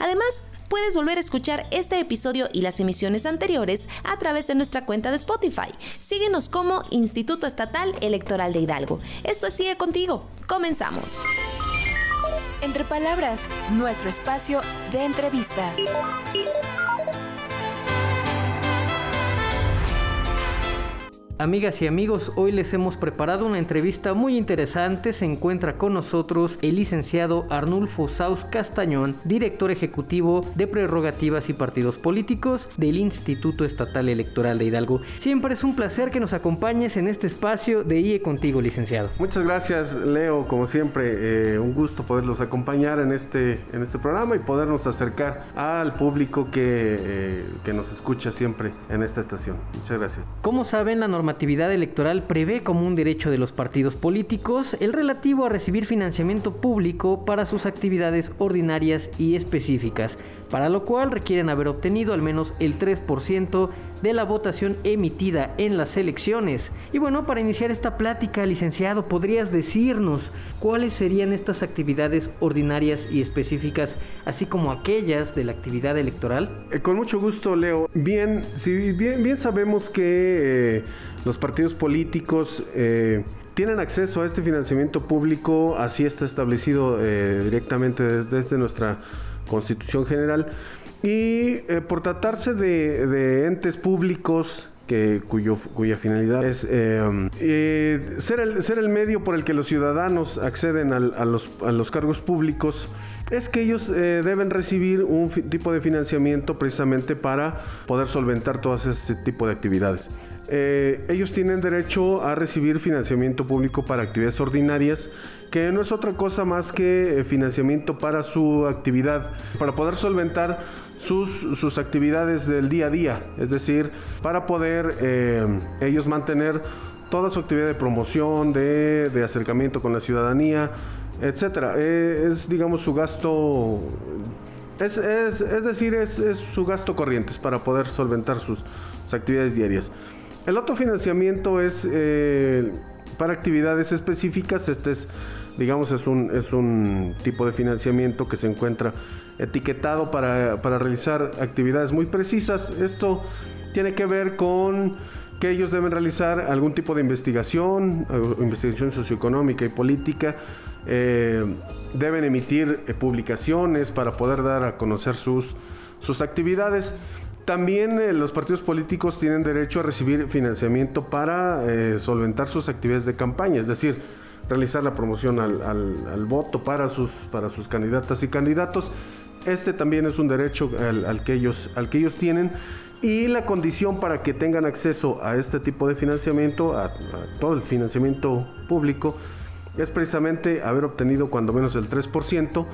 Además, puedes volver a escuchar este episodio y las emisiones anteriores a través de nuestra cuenta de Spotify. Síguenos como Instituto Estatal Electoral de Hidalgo. Esto Sigue Contigo. Comenzamos. Entre palabras, nuestro espacio de entrevista. Amigas y amigos, hoy les hemos preparado una entrevista muy interesante. Se encuentra con nosotros el licenciado Arnulfo Saus Castañón, director ejecutivo de Prerrogativas y Partidos Políticos del Instituto Estatal Electoral de Hidalgo. Siempre es un placer que nos acompañes en este espacio de IE Contigo, licenciado. Muchas gracias, Leo. Como siempre, eh, un gusto poderlos acompañar en este, en este programa y podernos acercar al público que, eh, que nos escucha siempre en esta estación. Muchas gracias. Como saben, la norma actividad electoral prevé como un derecho de los partidos políticos el relativo a recibir financiamiento público para sus actividades ordinarias y específicas, para lo cual requieren haber obtenido al menos el 3% de la votación emitida en las elecciones. Y bueno, para iniciar esta plática, licenciado, ¿podrías decirnos cuáles serían estas actividades ordinarias y específicas, así como aquellas de la actividad electoral? Eh, con mucho gusto, Leo. Bien, si bien, bien sabemos que eh, los partidos políticos eh, tienen acceso a este financiamiento público, así está establecido directamente desde nuestra Constitución General. Y eh, por tratarse de, entes públicos que, cuyo, cuya finalidad es eh, eh, ser, el, ser el medio por el que los ciudadanos acceden a, los, cargos públicos, es que ellos deben recibir un tipo de financiamiento precisamente para poder solventar todo ese tipo de actividades. Ellos tienen derecho a recibir financiamiento público para actividades ordinarias que no es otra cosa más que financiamiento para su actividad, para poder solventar sus, sus actividades del día a día, es decir, para poder eh, ellos mantener toda su actividad de promoción, de, de acercamiento con la ciudadanía, etcétera. Eh, es, digamos, su gasto, es, es, es decir, es, es, su gasto corriente para poder solventar sus, actividades diarias. El otro financiamiento es eh, para actividades específicas, este es digamos, es un, es un tipo de financiamiento que se encuentra etiquetado para, realizar actividades muy precisas. Esto tiene que ver con que ellos deben realizar algún tipo de investigación, investigación socioeconómica y política, eh, deben emitir eh, publicaciones para poder dar a conocer sus, sus actividades. También eh, los partidos políticos tienen derecho a recibir financiamiento para solventar sus actividades de campaña, es decir, realizar la promoción al, voto para sus, para sus candidatas y candidatos. Este también es un derecho al, que ellos, al que ellos tienen y la condición para que tengan acceso a este tipo de financiamiento, a, a todo el financiamiento público, es precisamente haber obtenido cuando menos el 3%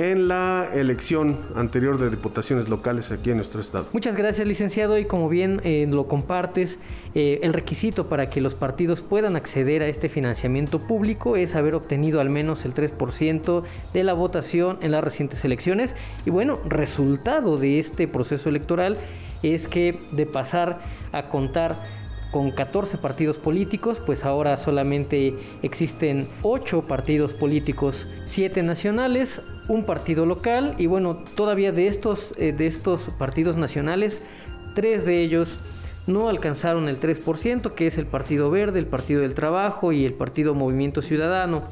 en la elección anterior de diputaciones locales aquí en nuestro estado. Muchas gracias, licenciado. Y como bien eh, lo compartes, eh, el requisito para que los partidos puedan acceder a este financiamiento público es haber obtenido al menos el 3% de la votación en las recientes elecciones. Y bueno, resultado de este proceso electoral es que de pasar a contar con 14 partidos políticos, pues ahora solamente existen 8 partidos políticos, 7 nacionales, un partido local y bueno, todavía de estos, eh, de estos partidos nacionales, tres de ellos no alcanzaron el 3%, que es el Partido Verde, el Partido del Trabajo y el Partido Movimiento Ciudadano.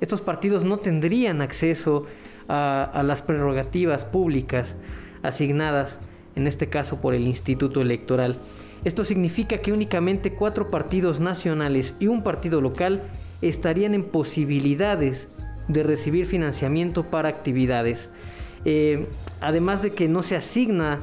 Estos partidos no tendrían acceso a, las prerrogativas públicas asignadas, en este caso por el Instituto Electoral. Esto significa que únicamente cuatro partidos nacionales y un partido local estarían en posibilidades de recibir financiamiento para actividades. Eh, además de que no se asigna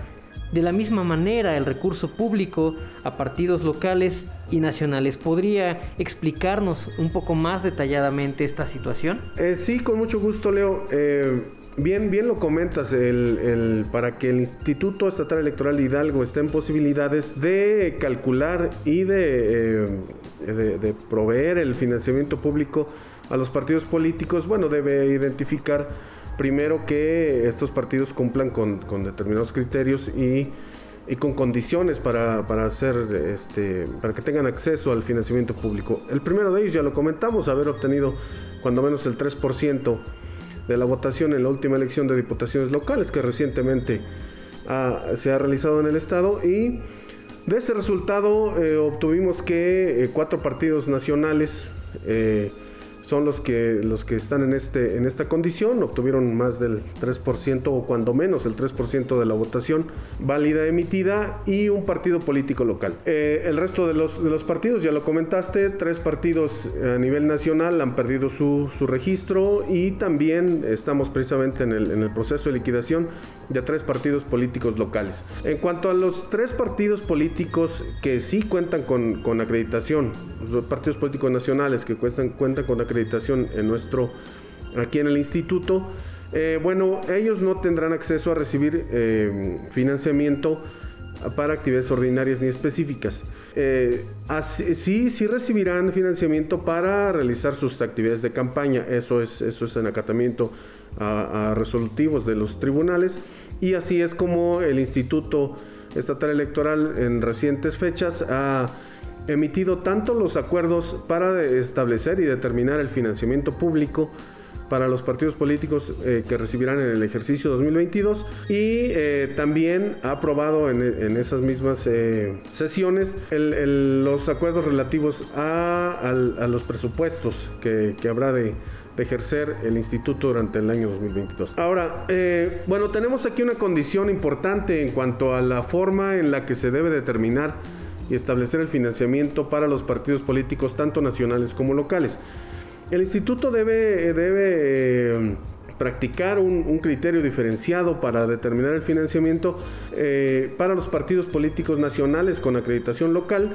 de la misma manera el recurso público a partidos locales y nacionales. ¿Podría explicarnos un poco más detalladamente esta situación? Eh, sí, con mucho gusto, Leo. Eh, bien, bien lo comentas, para que el Instituto Estatal Electoral de Hidalgo esté en posibilidades de calcular y de proveer el financiamiento público a los partidos políticos, bueno, debe identificar primero que estos partidos cumplan con, determinados criterios y, con condiciones para, hacer este para que tengan acceso al financiamiento público. El primero de ellos ya lo comentamos, haber obtenido cuando menos el 3% de la votación en la última elección de diputaciones locales que recientemente se ha realizado en el estado y de ese resultado eh, obtuvimos que eh, cuatro partidos nacionales eh, son los que, los que están en, este, en esta condición, obtuvieron más del 3% o cuando menos el 3% de la votación válida emitida y un partido político local. Eh, el resto de los, de los partidos, ya lo comentaste, tres partidos a nivel nacional han perdido su, su registro y también estamos precisamente en el, en el proceso de liquidación de tres partidos políticos locales. En cuanto a los tres partidos políticos que sí cuentan con, con acreditación, los partidos políticos nacionales que cuentan, cuentan con acreditación en nuestro, aquí en el instituto, eh, bueno, ellos no tendrán acceso a recibir eh, financiamiento para actividades ordinarias ni específicas. Eh, sí, sí recibirán financiamiento para realizar sus actividades de campaña. Eso es, eso es en acatamiento a, resolutivos de los tribunales y así es como el Instituto Estatal Electoral en recientes fechas ha emitido tanto los acuerdos para establecer y determinar el financiamiento público para los partidos políticos eh, que recibirán en el ejercicio 2022 y eh, también ha aprobado en, esas mismas eh, sesiones los acuerdos relativos a, los presupuestos que habrá de, ejercer el instituto durante el año 2022. Ahora, bueno, tenemos aquí una condición importante en cuanto a la forma en la que se debe determinar y establecer el financiamiento para los partidos políticos, tanto nacionales como locales. El instituto debe, debe eh, practicar un, criterio diferenciado para determinar el financiamiento eh, para los partidos políticos nacionales con acreditación local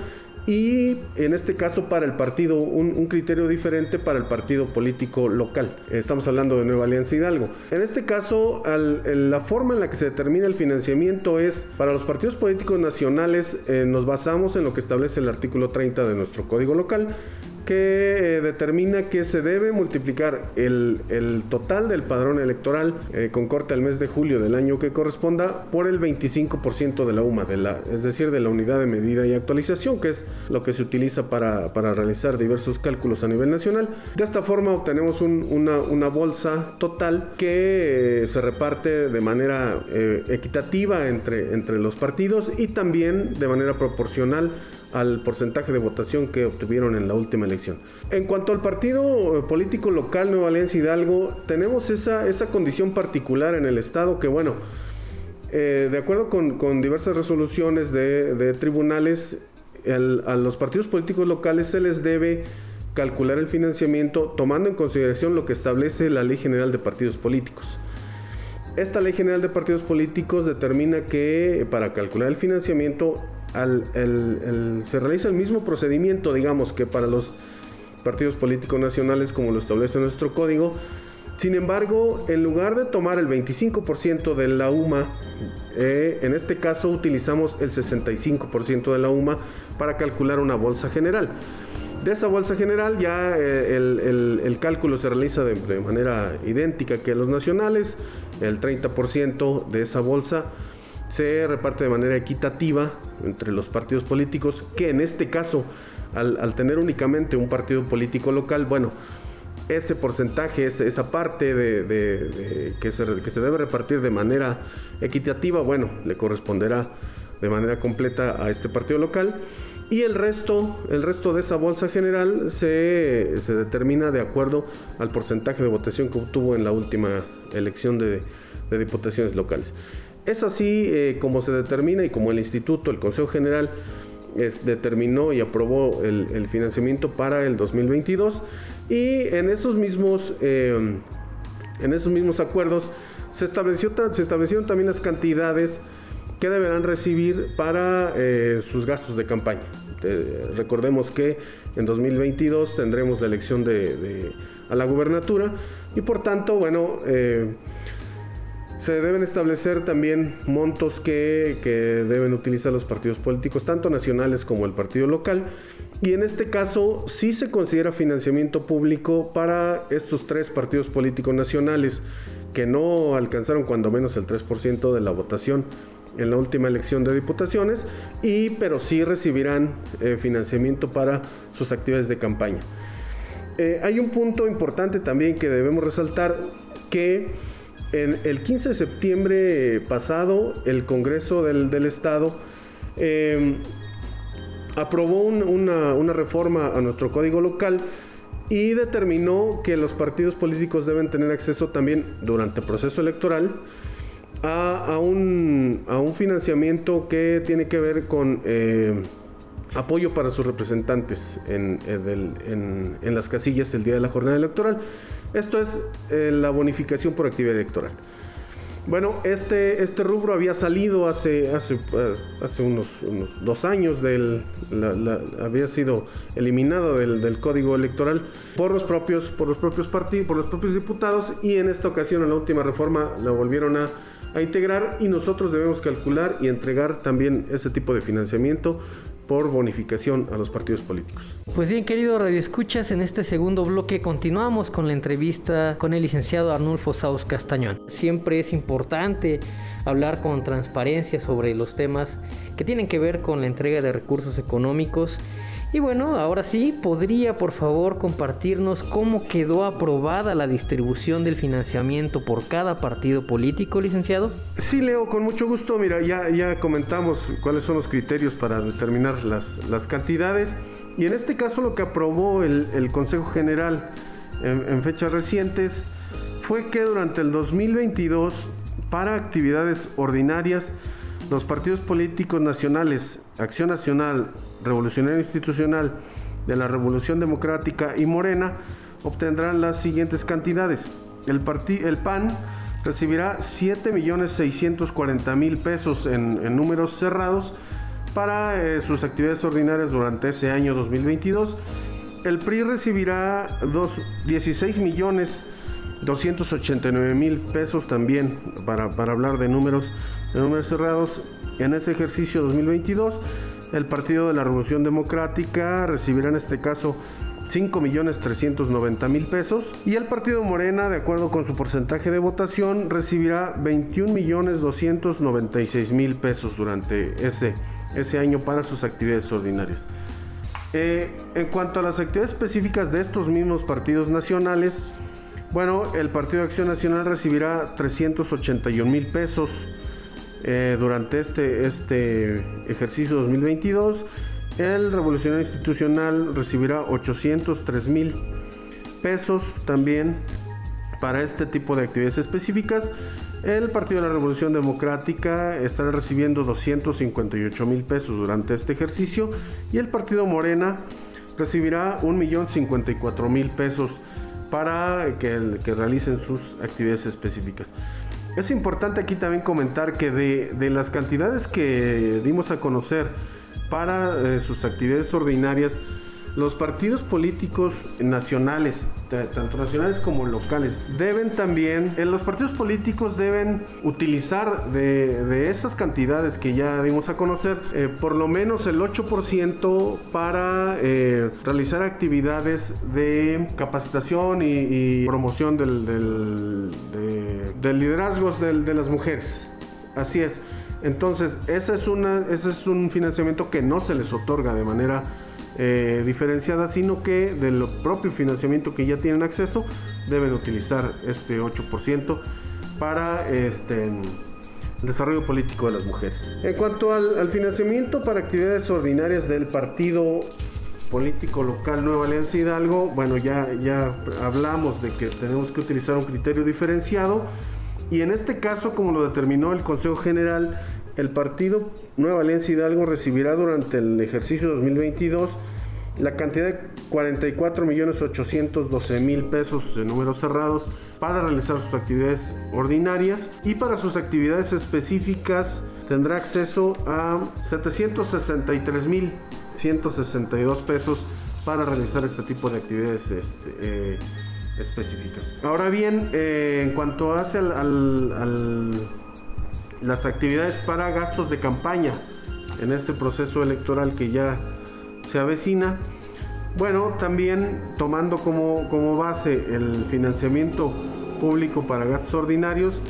y en este caso para el partido un, criterio diferente para el partido político local. Estamos hablando de Nueva Alianza Hidalgo. En este caso, la forma en la que se determina el financiamiento es para los partidos políticos nacionales eh, nos basamos en lo que establece el artículo 30 de nuestro código local que eh, determina que se debe multiplicar el, total del padrón electoral eh, con corte al mes de julio del año que corresponda por el 25% de la UMA, de la, es decir, de la unidad de medida y actualización, que es lo que se utiliza para, realizar diversos cálculos a nivel nacional. De esta forma obtenemos una, bolsa total que eh, se reparte de manera equitativa entre, entre los partidos y también de manera proporcional al porcentaje de votación que obtuvieron en la última elección. En cuanto al partido eh, político local Nueva Alianza Hidalgo, tenemos esa, esa condición particular en el Estado que, bueno, eh, de acuerdo con, diversas resoluciones de, tribunales, a los partidos políticos locales se les debe calcular el financiamiento tomando en consideración lo que establece la Ley General de Partidos Políticos. Esta Ley General de Partidos Políticos determina que para calcular el financiamiento se realiza el mismo procedimiento, digamos, que para los partidos políticos nacionales, como lo establece nuestro código. Sin embargo, en lugar de tomar el 25% de la UMA, eh, en este caso utilizamos el 65% de la UMA para calcular una bolsa general. De esa bolsa general ya eh, el, cálculo se realiza de, de manera idéntica que los nacionales, el 30% de esa bolsa se reparte de manera equitativa entre los partidos políticos, que en este caso, al, tener únicamente un partido político local, bueno, ese porcentaje, esa parte de, que, se, que, se, debe repartir de manera equitativa, bueno, le corresponderá de manera completa a este partido local. Y el resto, el resto de esa bolsa general se, se determina de acuerdo al porcentaje de votación que obtuvo en la última elección de, de diputaciones locales. Es así eh, como se determina y como el instituto, el Consejo General, determinó y aprobó el, financiamiento para el 2022 y en esos mismos, eh, en esos mismos acuerdos se, estableció, se establecieron también las cantidades que deberán recibir para eh, sus gastos de campaña. recordemos que en 2022 tendremos la elección de, a la gubernatura y por tanto, bueno, se deben establecer también montos que, deben utilizar los partidos políticos, tanto nacionales como el partido local. Y en este caso sí se considera financiamiento público para estos tres partidos políticos nacionales que no alcanzaron cuando menos el 3% de la votación en la última elección de diputaciones, y, pero sí recibirán eh, financiamiento para sus actividades de campaña. Eh, hay un punto importante también que debemos resaltar que el 15 de septiembre pasado, el Congreso del, Estado em, aprobó una, reforma a nuestro código local y determinó que los partidos políticos deben tener acceso también durante el proceso electoral a, un, financiamiento que tiene que ver con eh, apoyo para sus representantes en, en las casillas el día de la jornada electoral. Esto es eh, la bonificación por actividad electoral. Bueno, este, este rubro había salido hace, hace, eh, hace unos, dos años, del, había sido eliminado del, código electoral por los propios, por los propios partidos, por los propios diputados y en esta ocasión en la última reforma lo volvieron a, a integrar y nosotros debemos calcular y entregar también ese tipo de financiamiento por bonificación a los partidos políticos. Pues bien, querido Radio Escuchas, en este segundo bloque continuamos con la entrevista con el licenciado Arnulfo Saus Castañón. Siempre es importante hablar con transparencia sobre los temas que tienen que ver con la entrega de recursos económicos y bueno, ahora sí, ¿podría por favor compartirnos cómo quedó aprobada la distribución del financiamiento por cada partido político, licenciado? Sí, Leo, con mucho gusto. Mira, ya, ya comentamos cuáles son los criterios para determinar las, las cantidades. Y en este caso lo que aprobó el, Consejo General en, en fechas recientes fue que durante el 2022, para actividades ordinarias, los partidos políticos nacionales, Acción Nacional, Revolucionario Institucional de la Revolución Democrática y Morena obtendrán las siguientes cantidades. El, el PAN recibirá 7.640.000 pesos en, números cerrados para eh, sus actividades ordinarias durante ese año 2022. El PRI recibirá 16 millones mil pesos también para, para hablar de números, de números cerrados en ese ejercicio 2022. El Partido de la Revolución Democrática recibirá en este caso 5.390.000 pesos y el Partido Morena, de acuerdo con su porcentaje de votación, recibirá 21.296.000 pesos durante ese, ese año para sus actividades ordinarias. Eh, en cuanto a las actividades específicas de estos mismos partidos nacionales, bueno, el Partido de Acción Nacional recibirá 381 mil pesos eh, durante este, este ejercicio 2022. El Revolucionario Institucional recibirá 803 mil pesos también para este tipo de actividades específicas. El Partido de la Revolución Democrática estará recibiendo 258 mil pesos durante este ejercicio y el Partido Morena recibirá 1.054.000 pesos para que, realicen sus actividades específicas. Es importante aquí también comentar que de, las cantidades que dimos a conocer para eh, sus actividades ordinarias, los partidos políticos nacionales, tanto nacionales como locales, deben también, los partidos políticos deben utilizar de, esas cantidades que ya dimos a conocer, eh, por lo menos el 8% para eh, realizar actividades de capacitación y, promoción del, del, liderazgo de las mujeres. Así es. Entonces, esa es una, ese es un financiamiento que no se les otorga de manera eh, diferenciada, sino que del propio financiamiento que ya tienen acceso, deben utilizar este 8% para este, desarrollo político de las mujeres. En cuanto al, financiamiento para actividades ordinarias del partido político local Nueva Alianza Hidalgo, bueno, ya, ya hablamos de que tenemos que utilizar un criterio diferenciado y en este caso, como lo determinó el Consejo General, el partido Nueva Alianza Hidalgo recibirá durante el ejercicio 2022 la cantidad de 44 millones 812 mil pesos en números cerrados para realizar sus actividades ordinarias y para sus actividades específicas tendrá acceso a 763 mil 162 pesos para realizar este tipo de actividades este, eh, específicas. Ahora bien, eh, en cuanto hace al, las actividades para gastos de campaña en este proceso electoral que ya se avecina, bueno, también tomando como, como base el financiamiento público para gastos ordinarios,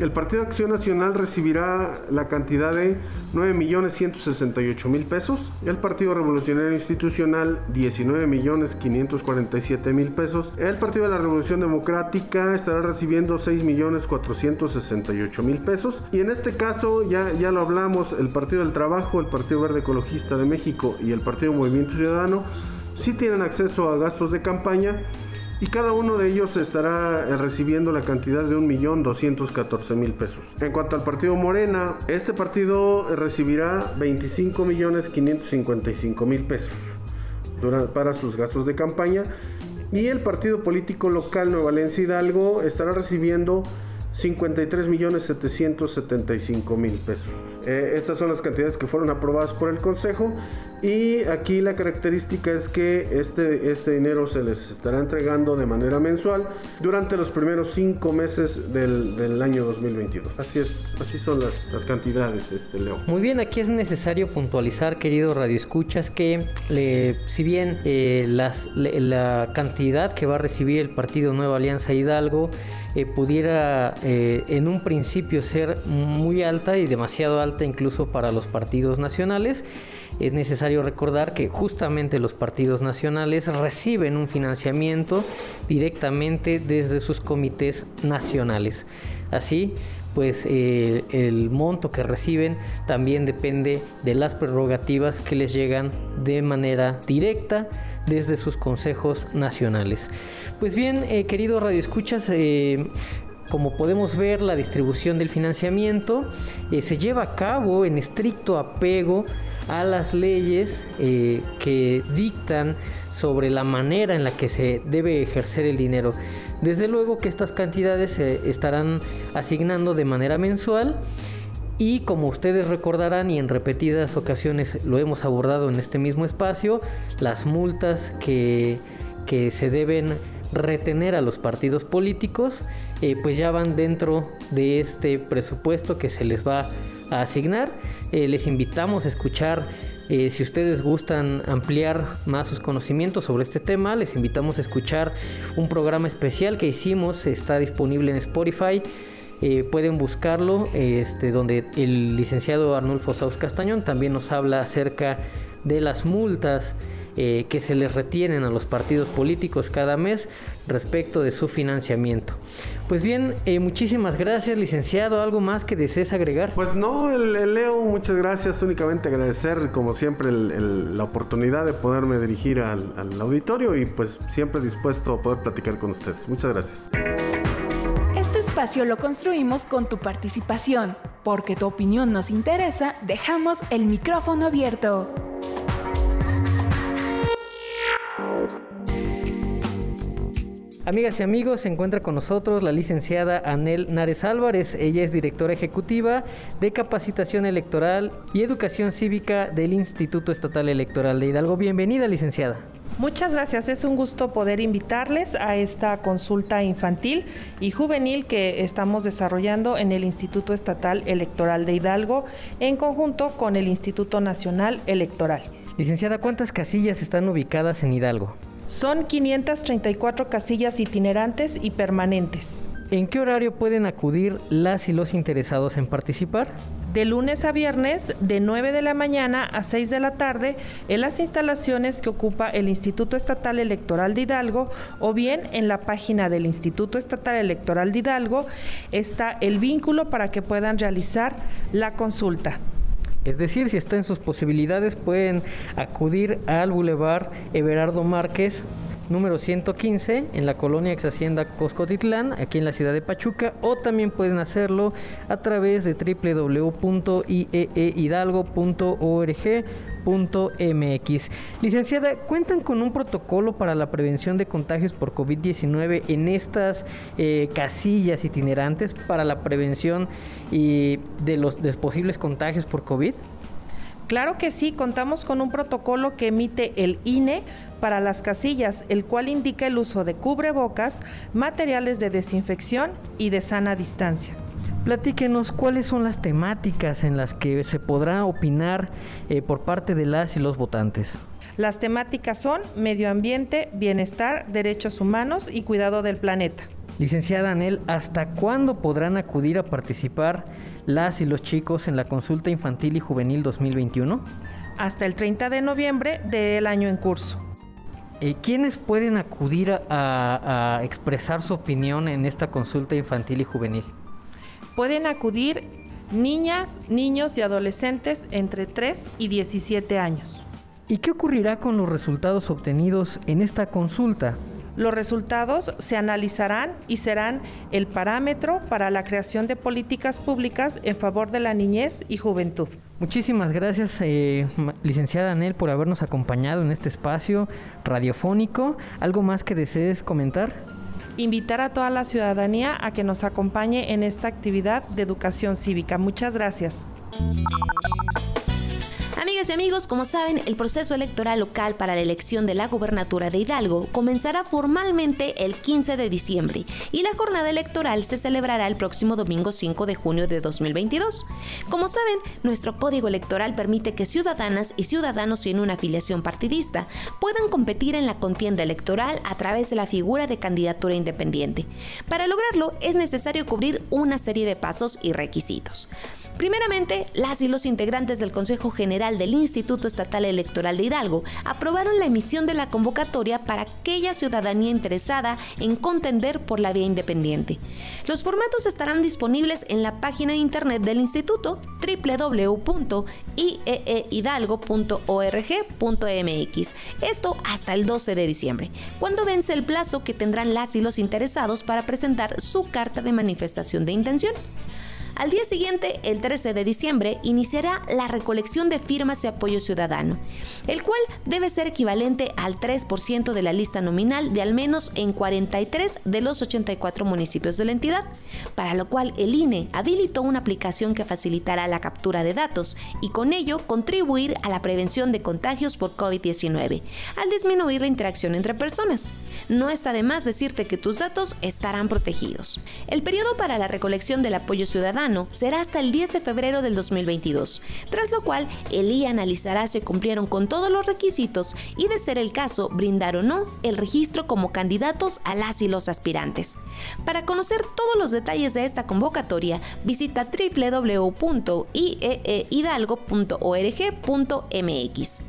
el Partido Acción Nacional recibirá la cantidad de 9.168.000 pesos, el Partido Revolucionario Institucional 19.547.000 pesos, el Partido de la Revolución Democrática estará recibiendo 6.468.000 pesos y en este caso ya, ya lo hablamos, el Partido del Trabajo, el Partido Verde Ecologista de México y el Partido Movimiento Ciudadano sí tienen acceso a gastos de campaña y cada uno de ellos estará eh, recibiendo la cantidad de 1.214.000 pesos. En cuanto al partido Morena, este partido eh, recibirá 25.555.000 pesos para sus gastos de campaña y el partido político local Nueva Valencia Hidalgo estará recibiendo 53.775.000 pesos. Eh, estas son las cantidades que fueron aprobadas por el Consejo y aquí la característica es que este, este dinero se les estará entregando de manera mensual durante los primeros cinco meses del, año 2022. Así es, así son las, cantidades, este, Leo. Muy bien, aquí es necesario puntualizar, querido Radio Escuchas, que si bien eh, la cantidad que va a recibir el Partido Nueva Alianza Hidalgo eh, pudiera eh, en un principio ser muy alta y demasiado alta incluso para los partidos nacionales, es necesario recordar que justamente los partidos nacionales reciben un financiamiento directamente desde sus comités nacionales. Así, pues eh, el monto que reciben también depende de las prerrogativas que les llegan de manera directa desde sus consejos nacionales. Pues bien, eh, querido Radio Escuchas, eh, como podemos ver, la distribución del financiamiento se lleva a cabo en estricto apego a las leyes eh, que dictan sobre la manera en la que se debe ejercer el dinero. Desde luego que estas cantidades se estarán asignando de manera mensual y como ustedes recordarán y en repetidas ocasiones lo hemos abordado en este mismo espacio, las multas que, que se deben retener a los partidos políticos eh, pues ya van dentro de este presupuesto que se les va a asignar eh, les invitamos a escuchar, eh, si ustedes gustan ampliar más sus conocimientos sobre este tema, les invitamos a escuchar un programa especial que hicimos, está disponible en Spotify. Eh, pueden buscarlo, este, donde el licenciado Arnulfo Saus Castañón también nos habla acerca de las multas eh, que se les retienen a los partidos políticos cada mes respecto de su financiamiento. Pues bien, eh, muchísimas gracias, licenciado. ¿Algo más que desees agregar? Pues no, el, Leo, muchas gracias. Únicamente agradecer, como siempre, la oportunidad de poderme dirigir al, al auditorio y pues siempre dispuesto a poder platicar con ustedes. Muchas gracias. Espacio lo construimos con tu participación. Porque tu opinión nos interesa, dejamos el micrófono abierto. Amigas y amigos, se encuentra con nosotros la licenciada Anel Nares Álvarez. Ella es directora ejecutiva de Capacitación Electoral y Educación Cívica del Instituto Estatal Electoral de Hidalgo. Bienvenida, licenciada. Muchas gracias, es un gusto poder invitarles a esta consulta infantil y juvenil que estamos desarrollando en el Instituto Estatal Electoral de Hidalgo en conjunto con el Instituto Nacional Electoral. Licenciada, ¿cuántas casillas están ubicadas en Hidalgo? Son 534 casillas itinerantes y permanentes. ¿En qué horario pueden acudir las y los interesados en participar? de lunes a viernes de 9 de la mañana a 6 de la tarde en las instalaciones que ocupa el Instituto Estatal Electoral de Hidalgo o bien en la página del Instituto Estatal Electoral de Hidalgo está el vínculo para que puedan realizar la consulta. Es decir, si está en sus posibilidades, pueden acudir al Boulevard Everardo Márquez número 115 en la colonia ex hacienda Coscotitlán, aquí en la ciudad de Pachuca, o también pueden hacerlo a través de www.ieehidalgo.org.mx. Licenciada, ¿cuentan con un protocolo para la prevención de contagios por COVID-19 en estas eh, casillas itinerantes para la prevención y de los posibles contagios por COVID? Claro que sí, contamos con un protocolo que emite el INE para las casillas, el cual indica el uso de cubrebocas, materiales de desinfección y de sana distancia. Platíquenos cuáles son las temáticas en las que se podrá opinar eh, por parte de las y los votantes. Las temáticas son medio ambiente, bienestar, derechos humanos y cuidado del planeta. Licenciada Anel, ¿hasta cuándo podrán acudir a participar las y los chicos en la consulta infantil y juvenil 2021? Hasta el 30 de noviembre del año en curso. Eh, ¿Quiénes pueden acudir a, expresar su opinión en esta consulta infantil y juvenil? Pueden acudir niñas, niños y adolescentes entre 3 y 17 años. ¿Y qué ocurrirá con los resultados obtenidos en esta consulta? Los resultados se analizarán y serán el parámetro para la creación de políticas públicas en favor de la niñez y juventud. Muchísimas gracias, eh, licenciada Anel, por habernos acompañado en este espacio radiofónico. ¿Algo más que desees comentar? Invitar a toda la ciudadanía a que nos acompañe en esta actividad de educación cívica. Muchas gracias. Amigas y amigos, como saben, el proceso electoral local para la elección de la gubernatura de Hidalgo comenzará formalmente el 15 de diciembre y la jornada electoral se celebrará el próximo domingo 5 de junio de 2022. Como saben, nuestro código electoral permite que ciudadanas y ciudadanos sin una afiliación partidista puedan competir en la contienda electoral a través de la figura de candidatura independiente. Para lograrlo es necesario cubrir una serie de pasos y requisitos. Primeramente, las y los integrantes del Consejo General del Instituto Estatal Electoral de Hidalgo aprobaron la emisión de la convocatoria para aquella ciudadanía interesada en contender por la vía independiente. Los formatos estarán disponibles en la página de internet del instituto www.ieehidalgo.org.mx. Esto hasta el 12 de diciembre, cuando vence el plazo que tendrán las y los interesados para presentar su carta de manifestación de intención. Al día siguiente, el 13 de diciembre, iniciará la recolección de firmas de apoyo ciudadano, el cual debe ser equivalente al 3% de la lista nominal de al menos en 43 de los 84 municipios de la entidad, para lo cual el INE habilitó una aplicación que facilitará la captura de datos y con ello contribuir a la prevención de contagios por COVID-19, al disminuir la interacción entre personas. No está de más decirte que tus datos estarán protegidos. El periodo para la recolección del apoyo ciudadano será hasta el 10 de febrero del 2022, tras lo cual el IA analizará si cumplieron con todos los requisitos y, de ser el caso, brindar o no el registro como candidatos a las y los aspirantes. Para conocer todos los detalles de esta convocatoria, visita www.ieehidalgo.org.mx.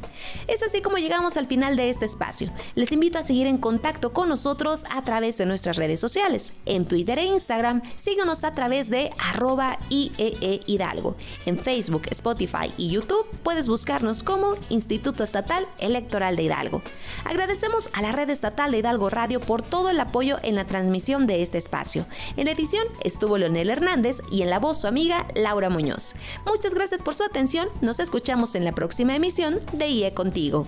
Es así como llegamos al final de este espacio. Les invito a seguir en contacto con nosotros a través de nuestras redes sociales. En Twitter e Instagram, síganos a través de arroba IEE Hidalgo. En Facebook, Spotify y YouTube puedes buscarnos como Instituto Estatal Electoral de Hidalgo. Agradecemos a la red estatal de Hidalgo Radio por todo el apoyo en la transmisión de este espacio. En edición estuvo Leonel Hernández y en la voz su amiga Laura Muñoz. Muchas gracias por su atención. Nos escuchamos en la próxima emisión de IE contigo.